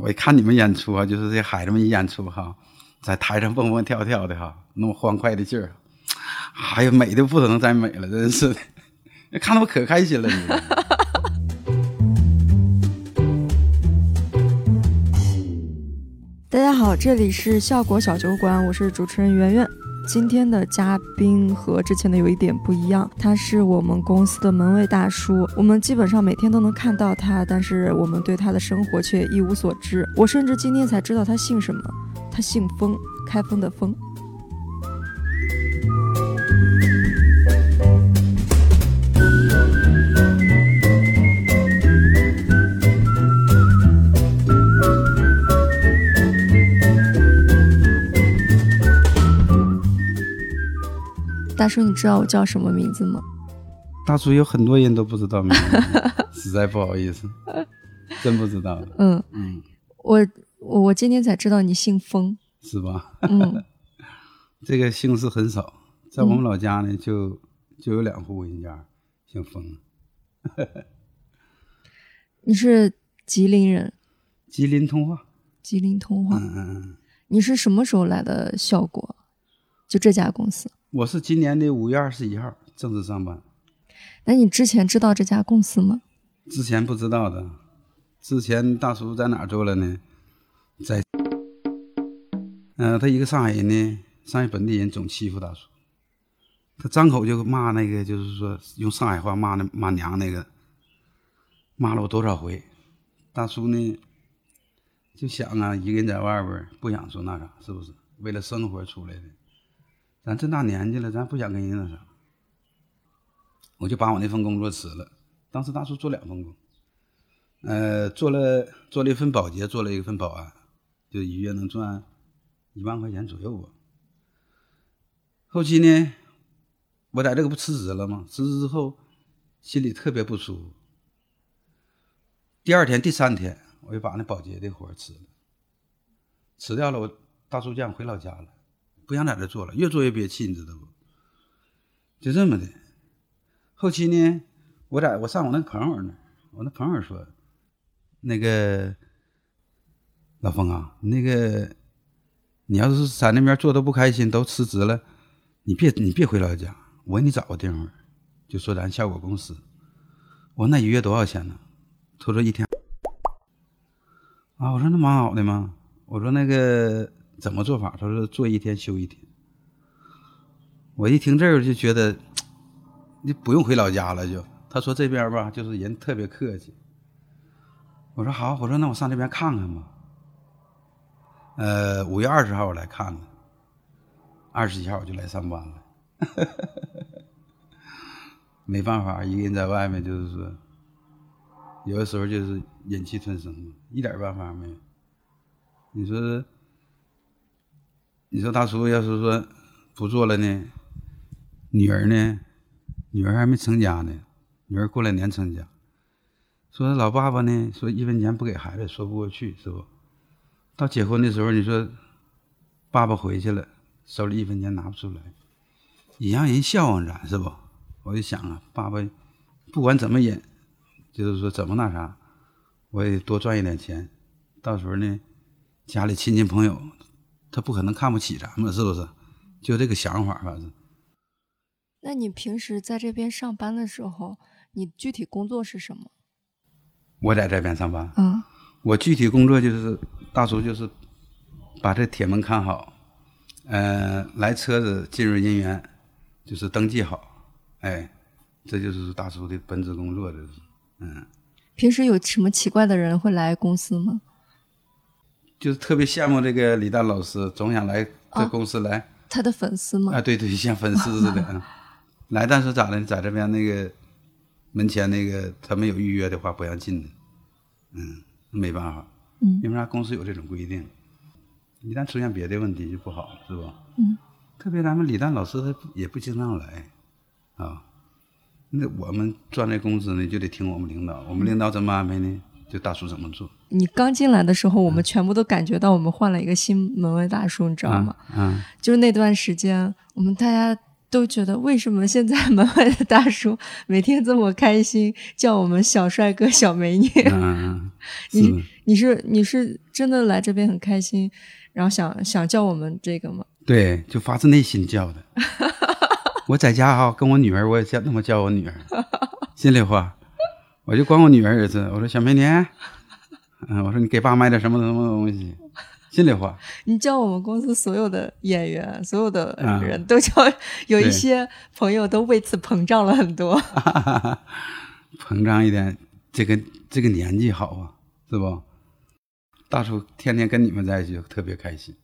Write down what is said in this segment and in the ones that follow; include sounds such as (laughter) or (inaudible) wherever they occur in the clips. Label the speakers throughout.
Speaker 1: 我一看你们演出啊，就是这孩子们一演出哈，在台上蹦蹦跳跳的哈，那么欢快的劲儿，哎呀，美的不能再美了，真是的，看得我可开心了，你？(laughs)
Speaker 2: 大家好，这里是笑果小酒馆，我是主持人圆圆。今天的嘉宾和之前的有一点不一样，他是我们公司的门卫大叔，我们基本上每天都能看到他，但是我们对他的生活却一无所知。我甚至今天才知道他姓什么，他姓封，开封的封。大叔，你知道我叫什么名字吗？
Speaker 1: 大叔有很多人都不知道名字，(laughs) 实在不好意思，真不知道。
Speaker 2: 嗯
Speaker 1: 嗯，
Speaker 2: 我我我今天才知道你姓封。
Speaker 1: 是吧？
Speaker 2: 嗯 (laughs)
Speaker 1: 这个姓氏很少，在我们老家呢，就就有两户人家姓封，(laughs)
Speaker 2: 你是吉林人，
Speaker 1: 吉林通化。
Speaker 2: 吉林通化。
Speaker 1: 嗯嗯嗯，
Speaker 2: 你是什么时候来的效果？就这家公司？
Speaker 1: 我是今年的五月二十一号正式上班，
Speaker 2: 那你之前知道这家公司吗？
Speaker 1: 之前不知道的。之前大叔在哪儿做了呢？在，嗯、他一个上海人呢，上海本地人总欺负大叔，他张口就骂那个，就是说用上海话骂那骂娘那个，骂了我多少回。大叔呢，就想啊，一个人在外边不想说那啥，是不是？为了生活出来的，咱这大年纪了，咱不想跟人那啥，我就把我那份工作辞了。当时大叔做两份工，呃，做了做了一份保洁，做了一份保安，就一月能赚一万块钱左右吧。后期呢，我在这个不辞职了吗？辞职之后，心里特别不舒服。第二天、第三天，我就把那保洁的活辞了，辞掉了。我大叔叫我回老家了，不想在这做了，越做越憋气，你知道不？就这么的。后期呢，我在我上我那朋友那，我那朋友说，那个老冯啊，那个你要是在那边做的不开心，都辞职了，你别你别回老家，我给你找个地方，就说咱效果公司。我那一月多少钱呢？他说一天。啊，我说那蛮好的嘛。我说那个怎么做法？他说做一天休一天。我一听这个就觉得，你不用回老家了就。他说这边吧，就是人特别客气。我说好，我说那我上这边看看吧。呃，五月二十号我来看看，二十一号我就来上班了。(laughs) 没办法，一个人在外面就是说，有的时候就是忍气吞声，一点办法没有。你说，你说大叔要是说不做了呢，女儿呢，女儿还没成家呢，女儿过两年成家。说老爸爸呢，说一分钱不给孩子说不过去，是不？到结婚的时候，你说爸爸回去了，手里一分钱拿不出来，也让人笑话咱，是不？我就想啊，爸爸不管怎么忍，就是说怎么那啥，我也多赚一点钱，到时候呢，家里亲戚朋友他不可能看不起咱们，是不是？就这个想法，反正。
Speaker 2: 那你平时在这边上班的时候，你具体工作是什么？
Speaker 1: 我在这边上班，
Speaker 2: 嗯
Speaker 1: 我具体工作就是大叔就是把这铁门看好，呃，来车子进入人员就是登记好，哎，这就是大叔的本职工作，这是，嗯，
Speaker 2: 平时有什么奇怪的人会来公司吗？
Speaker 1: 就是特别羡慕这个李诞老师，总想来这公司来，
Speaker 2: 他的粉丝吗？
Speaker 1: 啊，对对，像粉丝似的，(laughs) 嗯。来，但是咋的，在这边那个门前那个他没有预约的话不让进的，嗯，没办法，
Speaker 2: 嗯。
Speaker 1: 因为啥？公司有这种规定，一旦出现别的问题就不好了，是吧？
Speaker 2: 嗯，
Speaker 1: 特别咱们李诞老师他也不经常来，啊，那我们赚这工资呢就得听我们领导，我们领导怎么安排呢？就大叔怎么做，
Speaker 2: 你刚进来的时候，我们全部都感觉到我们换了一个新门卫大叔，你知道吗？
Speaker 1: 嗯？嗯，
Speaker 2: 就是那段时间，我们大家都觉得为什么现在门外的大叔每天这么开心，叫我们小帅哥、小美女？
Speaker 1: 嗯，
Speaker 2: 你 (laughs) 你是你是真的来这边很开心，然后想想叫我们这个吗？
Speaker 1: 对，就发自内心叫的。(laughs) 我在家哈、跟我女儿，我也叫那么叫我女儿，心里话，我就管我女儿儿子，我说小美女，(laughs) 嗯，我说你给爸买点什么什么东西，心里话，
Speaker 2: 你叫我们公司所有的演员，所有的
Speaker 1: 嗯
Speaker 2: 人都叫，有一些朋友都为此膨胀了很多。(laughs)
Speaker 1: 膨胀一点，这个这个年纪好啊，是不？大叔天天跟你们在一起特别开心。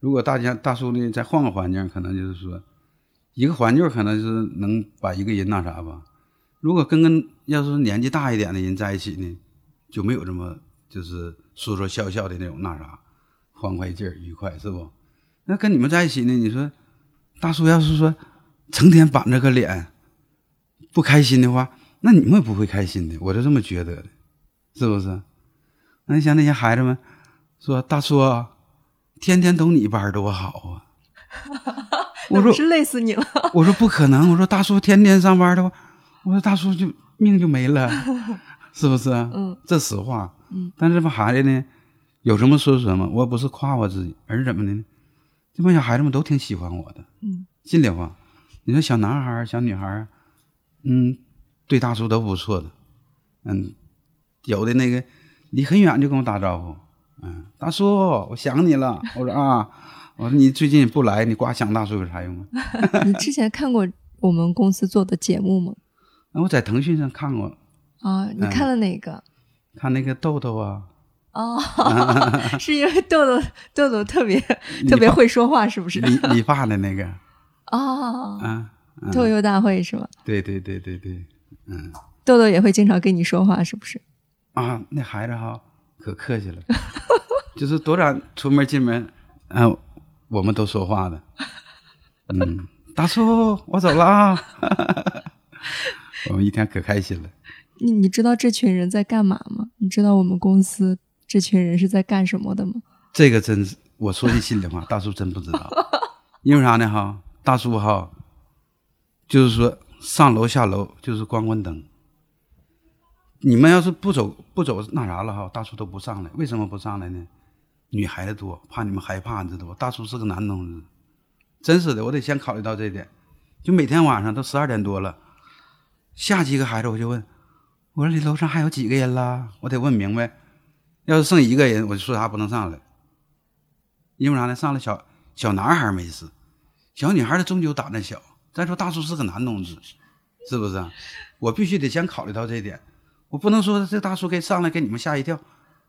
Speaker 1: 如果大家大叔呢再换个环境，可能就是说，一个环境可能就是能把一个人那啥吧。如果跟跟要是年纪大一点的人在一起呢，就没有这么就是说说笑笑的那种那啥，欢快劲儿愉快，是不？那跟你们在一起呢，你说大叔要是说成天板着个脸，不开心的话，那你们也不会开心的，我就这么觉得的，是不是？那你像那些孩子们说：“大叔啊，天天都你班多好啊！(laughs) ”我说
Speaker 2: 是累死你了。：“
Speaker 1: 我说不可能！我说大叔天天上班的话，我说大叔就命就没了，(laughs) 是不是？
Speaker 2: 嗯，
Speaker 1: 这实话。
Speaker 2: 嗯，
Speaker 1: 但是这帮孩子呢，有什么说什么，我不是夸我自己，而是怎么的呢？这帮小孩子们都挺喜欢我的。
Speaker 2: 嗯，
Speaker 1: 心里话，你说小男孩儿、小女孩儿，嗯，对大叔都不错的，嗯，有的那个离很远就跟我打招呼，嗯，大叔，我想你了。我说啊，我说你最近不来，你光想大叔有啥用啊？(laughs)
Speaker 2: 你之前看过我们公司做的节目吗？
Speaker 1: 那我在腾讯上看过，
Speaker 2: 啊，你看了哪个？
Speaker 1: 看那个豆豆啊，
Speaker 2: 哦，(laughs) 是因为豆豆豆豆特别特别会说话，是不是？
Speaker 1: 理理发的那个，
Speaker 2: 哦，
Speaker 1: 啊，嗯。
Speaker 2: 豆油大会是吗？
Speaker 1: 对对对对对，嗯。
Speaker 2: 豆豆也会经常跟你说话，是不是？
Speaker 1: 啊，那孩子哈可客气了，(laughs) 就是多少出门进门，嗯、我们都说话的，嗯，大叔，我走了。啊，(laughs) 我们一天可开心了。
Speaker 2: 你你知道这群人在干嘛吗？你知道我们公司这群人是在干什么的吗？
Speaker 1: 这个真是，我说句心里话，大叔真不知道，因为啥呢？哈，大叔哈，就是说上楼下楼就是关关灯。你们要是不走不走那啥了哈，大叔都不上来。为什么不上来呢？女孩子多，怕你们害怕，你知道不？大叔是个男同志，真是的，我得先考虑到这一点。就每天晚上都十二点多了，下几个孩子我就问，我说你楼上还有几个人啦？我得问明白。要是剩一个人，我就说啥不能上来。因为啥呢？上来小小男孩没事，小女孩的终究胆子小。再说大叔是个男同志，是不是？我必须得先考虑到这一点，我不能说这大叔给上来给你们吓一跳，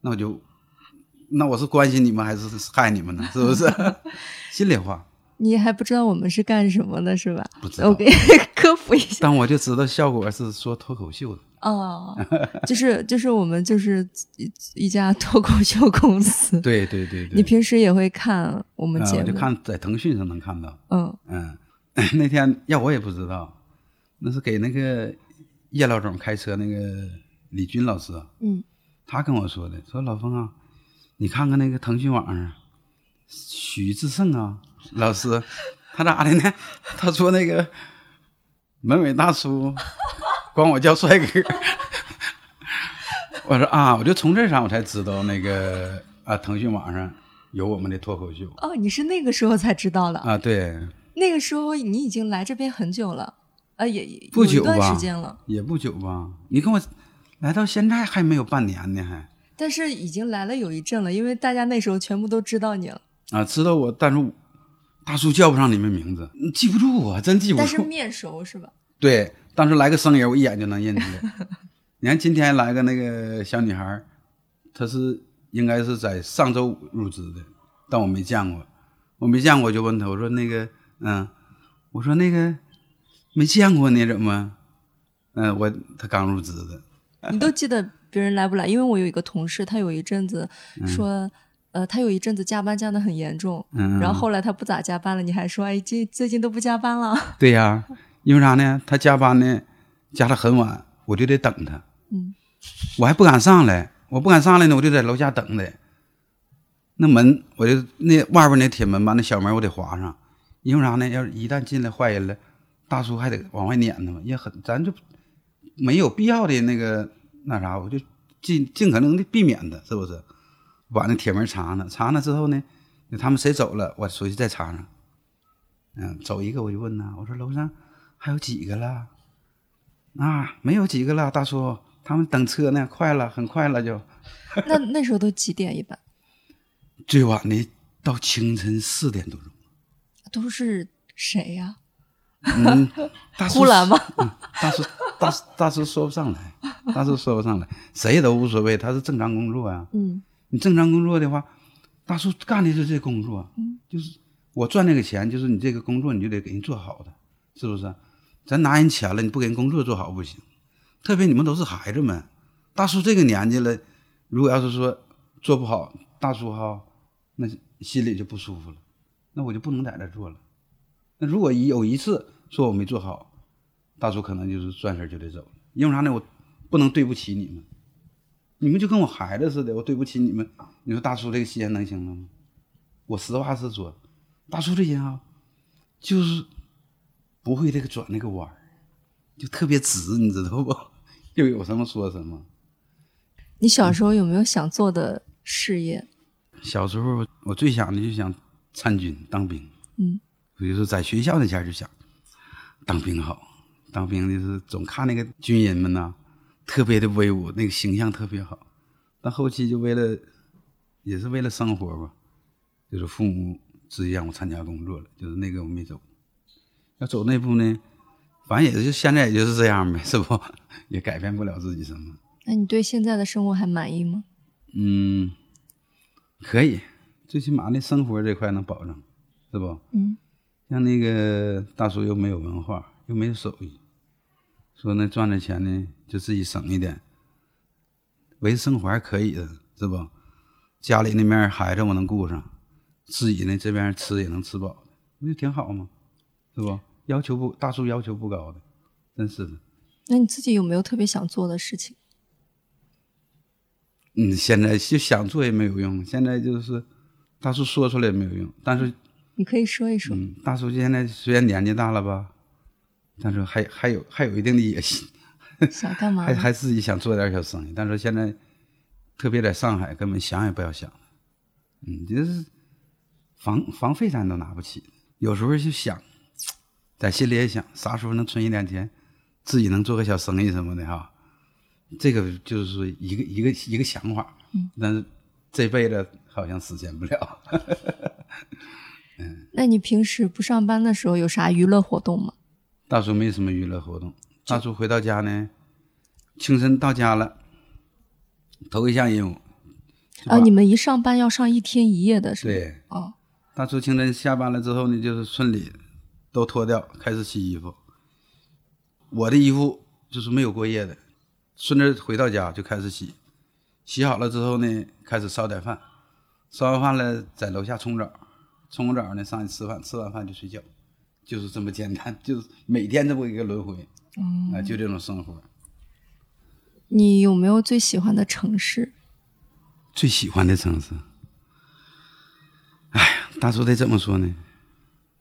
Speaker 1: 那我就，那我是关心你们还是害你们呢？是不是？(laughs) 心里话，
Speaker 2: 你还不知道我们是干什么的，是吧？
Speaker 1: 不知道
Speaker 2: 我给 (laughs) 科普一下。
Speaker 1: 但我就知道效果是说脱口秀的。
Speaker 2: 哦，就是就是我们就是一一家脱口秀公司。
Speaker 1: 对对对对，
Speaker 2: 你平时也会看我们
Speaker 1: 啊
Speaker 2: 节目？
Speaker 1: 我就看在腾讯上能看到。
Speaker 2: 嗯
Speaker 1: 嗯，那天要我也不知道，那是给那个叶老总开车那个李军老师啊，
Speaker 2: 嗯
Speaker 1: 他跟我说的，说老峰啊，你看看那个腾讯网上许志胜啊老师，他咋的呢？(laughs) 他说那个门卫大叔管我叫帅哥，(laughs) 我说啊，我就从这上我才知道那个啊，腾讯网上有我们的脱口秀
Speaker 2: 哦，你是那个时候才知道的。
Speaker 1: 啊，对，
Speaker 2: 那个时候你已经来这边很久了，啊，也也
Speaker 1: 不久吧
Speaker 2: 时间了，
Speaker 1: 也不久吧？你跟我来到现在还没有半年呢，还
Speaker 2: 但是已经来了有一阵了，因为大家那时候全部都知道你了。
Speaker 1: 啊，知道我，但是我大叔叫不上你们名字，嗯记不住啊，真记不住。
Speaker 2: 但是面熟是吧？
Speaker 1: 对，当时来个生人，我一眼就能认出来。(laughs) 你看今天来个那个小女孩，她是应该是在上周五入职的，但我没见过，我没见过，我就问她，我说那个，嗯，我说那个没见过你怎么？嗯，我她刚入职的，
Speaker 2: 你都记得别人来不来？因为我有一个同事，他有一阵子说，呃，他有一阵子加班加的很严重，
Speaker 1: 嗯，
Speaker 2: 然后后来他不咋加班了，你还说，哎，最最近都不加班了。(laughs)
Speaker 1: 对呀，因为啥呢？他加班呢，加的很晚，我就得等他。
Speaker 2: 嗯，
Speaker 1: 我还不敢上来，我不敢上来呢，我就在楼下等他。那门，我就那外边那铁门吧，那小门我得划上，因为啥呢？要是一旦进来坏人了，大叔还得往外撵他嘛，也很咱就没有必要的那个那啥，我就尽尽可能的避免他，是不是？把那铁门插上，插上之后呢，他们谁走了，我出去再插上。嗯，走一个我就问呐，我说楼上还有几个了？啊，没有几个了，大叔，他们等车呢，快了，很快了就。
Speaker 2: 那那时候都几点一般？(laughs)
Speaker 1: 最晚的到清晨四点多钟。
Speaker 2: 都是谁呀？
Speaker 1: 嗯，(laughs) 大叔
Speaker 2: 呼兰吗？
Speaker 1: 嗯，大叔，大叔，大叔说不上来，大叔说不上来，谁都无所谓，他是正常工作呀。
Speaker 2: 嗯，
Speaker 1: 你正常工作的话，大叔干的是这工作，
Speaker 2: 嗯，
Speaker 1: 就是我赚那个钱，就是你这个工作你就得给人做好的，是不是？咱拿人钱了，你不给人工作做好不行。特别你们都是孩子们，大叔这个年纪了，如果要是说做不好，大叔哈，那心里就不舒服了，那我就不能在这做了。那如果有一次说我没做好，大叔可能就是转身就得走了。因为啥呢？我不能对不起你们，你们就跟我孩子似的，我对不起你们。你说大叔这个吸烟能行了吗？我实话实说，大叔这人啊，就是不会这个转那个弯儿，就特别直，你知道不？(laughs) 又有什么说什么。
Speaker 2: 你小时候有没有想做的事业？
Speaker 1: 小时候我最想的就想参军当兵。
Speaker 2: 嗯，
Speaker 1: 比如说在学校那前就想当兵好，当兵的是总看那个军人们呐，特别的威武，那个形象特别好。但后期就为了也是为了生活吧，就是父母直接让我参加工作了，就是那个我没走。要走那步呢，反正也就现在也就是这样呗，(laughs) 是不？也改变不了自己什么。
Speaker 2: 那你对现在的生活还满意吗？
Speaker 1: 嗯，可以，最起码那生活这块能保证，是不？
Speaker 2: 嗯，
Speaker 1: 像那个大叔又没有文化，又没有手艺，说那赚的钱呢就自己省一点，维持生活还可以的，是不？家里那面孩子我能顾上，自己呢这边吃也能吃饱，不就挺好吗？是不？要求不大叔要求不高的，真是的。
Speaker 2: 那你自己有没有特别想做的事情？
Speaker 1: 嗯，现在就想做也没有用，现在就是大叔说出来也没有用。但是，
Speaker 2: 你可以说一说。
Speaker 1: 嗯，大叔现在虽然年纪大了吧，但是还还有还有一定的野心，
Speaker 2: 想干嘛？
Speaker 1: 还还自己想做点小生意。但是现在，特别在上海，根本想也不要想。嗯，就是房房费咱都拿不起，有时候就想，在心里也想，啥时候能存一点钱，自己能做个小生意什么的哈。这个就是一个一个一个想法，
Speaker 2: 嗯，
Speaker 1: 但是这辈子好像实现不了。(laughs)
Speaker 2: 嗯，那你平时不上班的时候有啥娱乐活动吗？
Speaker 1: 大叔没什么娱乐活动。大叔回到家呢，清晨到家了，头一项任务
Speaker 2: 啊，你们一上班要上一天一夜的是吧？
Speaker 1: 对，
Speaker 2: 哦，
Speaker 1: 大叔清晨下班了之后呢，就是村里都脱掉，开始洗衣服。我的衣服就是没有过夜的。顺着回到家就开始洗，洗好了之后呢，开始烧点饭，烧完饭了在楼下冲澡，冲完澡呢上去吃饭，吃完饭就睡觉，就是这么简单，就是每天这么一个轮回，啊，就这种生活。
Speaker 2: 你有没有最喜欢的城市？
Speaker 1: 最喜欢的城市？哎呀，大叔得怎么说呢？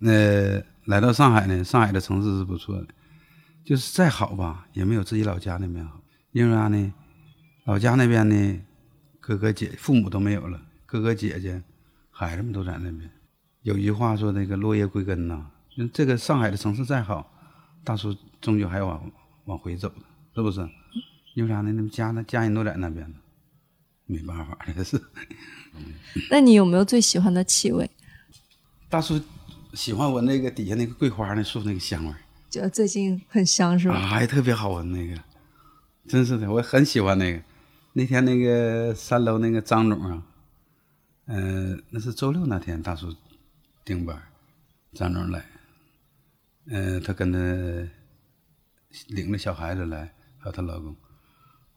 Speaker 1: 那来到上海呢，上海的城市是不错的，就是再好吧，也没有自己老家那边好。因为啥呢？老家那边呢，哥哥姐父母都没有了，哥哥姐姐、孩子们都在那边。有一句话说：“那个落叶归根呐。”这个上海的城市再好，大叔终究还要往往回走，是不是？因为啥呢？那家呢家人都在那边呢，没办法这是。(laughs)
Speaker 2: 那你有没有最喜欢的气味？
Speaker 1: 大叔喜欢闻那个底下那个桂花那树那个香味
Speaker 2: 觉得最近很香是吧？
Speaker 1: 啊，还特别好闻那个。真是的，我很喜欢那个。那天那个三楼那个张总啊，嗯，那是周六那天大叔顶班，张总来，嗯，他跟他领着小孩子来，还有她老公，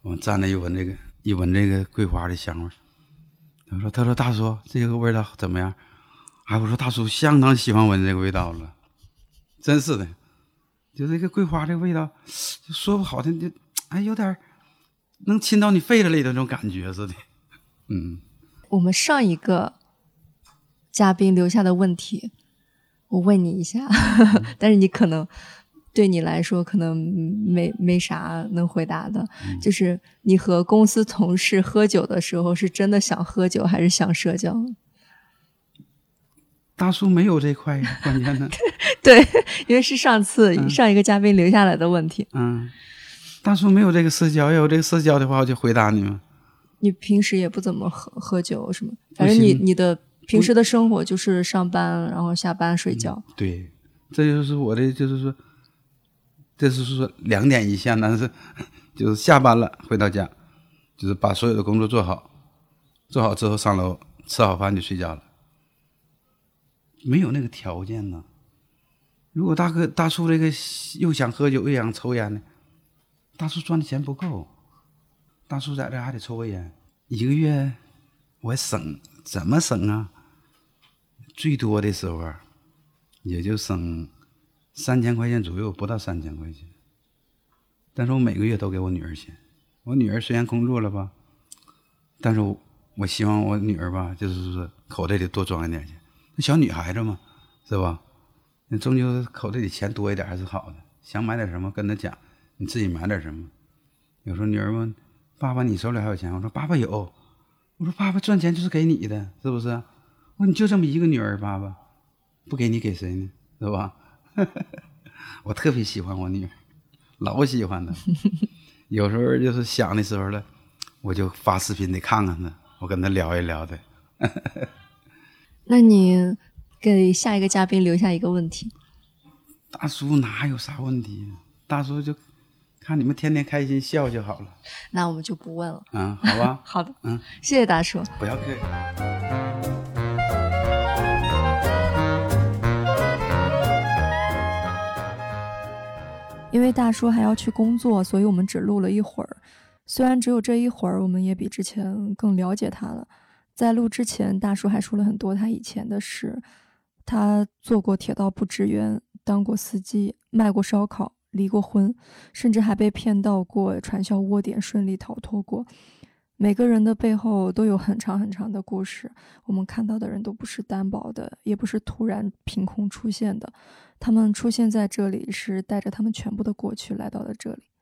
Speaker 1: 我们站那一闻这个，一闻这个桂花的香味他说：“他说大叔，这个味道怎么样？”哎，我说大叔相当喜欢闻这个味道了，真是的，就这个桂花这个味道，说不好听就。哎，有点能亲到你肺子里的那种感觉似的。(laughs) 嗯，
Speaker 2: 我们上一个嘉宾留下的问题，我问你一下，(laughs) 但是你可能对你来说可能没没啥能回答的，
Speaker 1: 嗯
Speaker 2: 就是你和公司同事喝酒的时候，是真的想喝酒还是想社交？(laughs)
Speaker 1: 大叔没有这块呀，关键呢，(laughs)
Speaker 2: 对，因为是上次、
Speaker 1: 嗯
Speaker 2: 上一个嘉宾留下来的问题。
Speaker 1: 嗯，大叔没有这个社交，要有这个社交的话，我就回答你嘛。
Speaker 2: 你平时也不怎么喝喝酒什么？反正你你的平时的生活就是上班，然后下班睡觉。
Speaker 1: 对，这就是我的，就是说，这是说两点一线，但是就是下班了回到家，就是把所有的工作做好，做好之后上楼吃好饭就睡觉了。没有那个条件呢。如果大哥大叔这个又想喝酒又想抽烟呢，大叔赚的钱不够，大叔在这还得抽个烟，一个月我省怎么省啊？最多的时候也就省三千块钱左右，不到三千块钱。但是我每个月都给我女儿钱。我女儿虽然工作了吧，但是我我希望我女儿吧，就是说口袋里多装一点钱。那小女孩子嘛，是吧？那终究口袋里钱多一点还是好的。想买点什么，跟她讲，你自己买点什么。有时候女儿问爸爸：“你手里还有钱？”我说：“爸爸有。”我说：“爸爸赚钱就是给你的，是不是？”我说：“你就这么一个女儿，爸爸不给你给谁呢？是吧？” (laughs) 我特别喜欢我女儿，老喜欢她。(laughs) 有时候就是想的时候了，我就发视频得看看她，我跟她聊一聊的。(laughs)
Speaker 2: 那你给下一个嘉宾留下一个问题。
Speaker 1: 大叔哪有啥问题呀？大叔就看你们天天开心笑就好了。
Speaker 2: 那我们就不问了。
Speaker 1: 嗯，好吧，
Speaker 2: 好的，
Speaker 1: 嗯，
Speaker 2: 谢谢大叔。
Speaker 1: 不要客气。
Speaker 2: 因为大叔还要去工作，所以我们只录了一会儿。虽然只有这一会儿，我们也比之前更了解他了。在录之前，大叔还说了很多他以前的事。他做过铁道部职员，当过司机，卖过烧烤，离过婚，甚至还被骗到过传销窝点，顺利逃脱过。每个人的背后都有很长很长的故事，我们看到的人都不是单薄的，也不是突然凭空出现的。他们出现在这里是带着他们全部的过去来到了这里。